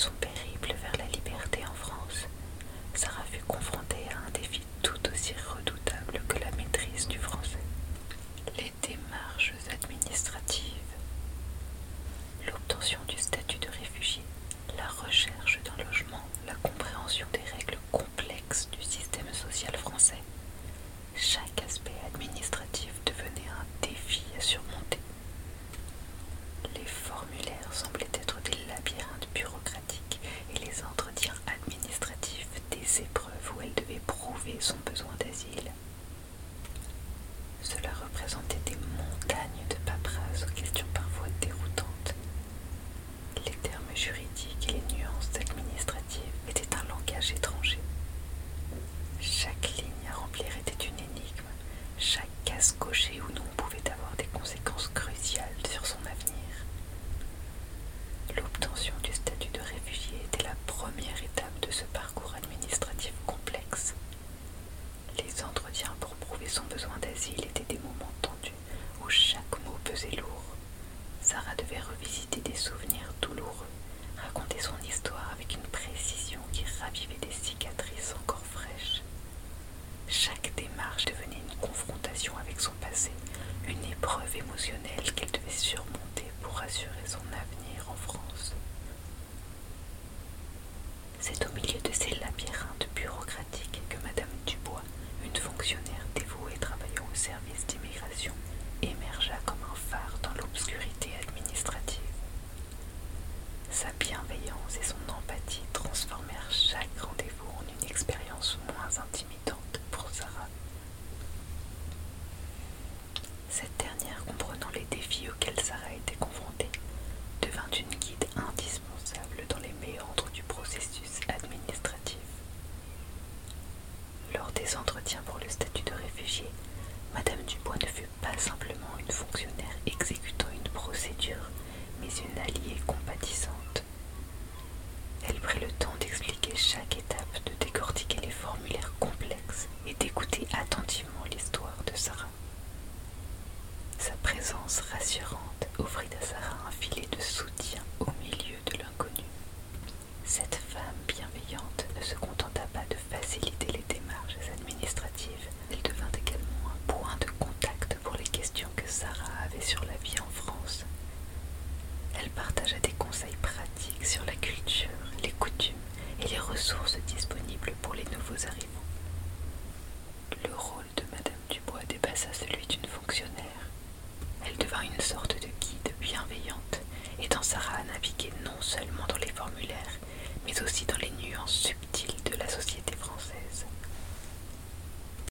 es un pez. son besoin d'asile. Cela représentait des montagnes de paperasses aux questions parfois déroutantes. Les termes juridiques et les nuances administratives étaient un langage étranger. Chaque ligne à remplir était une énigme, chaque case cochée ou non pouvait Sarah devait revisiter des souvenirs douloureux, raconter son histoire avec une précision qui ravivait des cicatrices encore fraîches. Chaque démarche devenait une confrontation avec son passé, une épreuve émotionnelle qu'elle devait surmonter pour assurer son avenir en France. C'est au de ces labyrinthes bureaucratiques que Madame Dubois, une fonctionnaire dévouée travaillant au service d'immigration, émergea comme un phare dans l'obscurité administrative. Sa bienveillance et son empathie transformèrent chaque rendez-vous en une expérience moins intimidante pour Sarah. Cette dernière, comprenant les défis auxquels Sarah était confrontée, devint une guide indispensable dans les méandres du processus administratif. Lors des entretiens pour le statut de réfugié, Madame Dubois ne fut pas simplement une fonctionnaire exécutant une procédure, mais une alliée compatissante. Elle prit le temps d'expliquer chaque étape, de décortiquer les formulaires complexes et d'écouter attentivement l'histoire de Sarah. Sa présence rassurante offrit à Sarah un filet de soutien au milieu de l'inconnu. Cette femme bienveillante ne se contenta pas de faciliter les démarches administratives, elle devint également un point de contact pour les questions que Sarah avait sur la vie en France. Elle partagea des conseils pratiques sur la culture, les coutumes et les ressources disponibles pour les nouveaux arrivants. Le rôle de Madame Dubois dépassa celui d'une fonctionnaire. Elle devint une sorte de guide bienveillante, aidant Sarah à naviguer non seulement dans les formulaires, aussi dans les nuances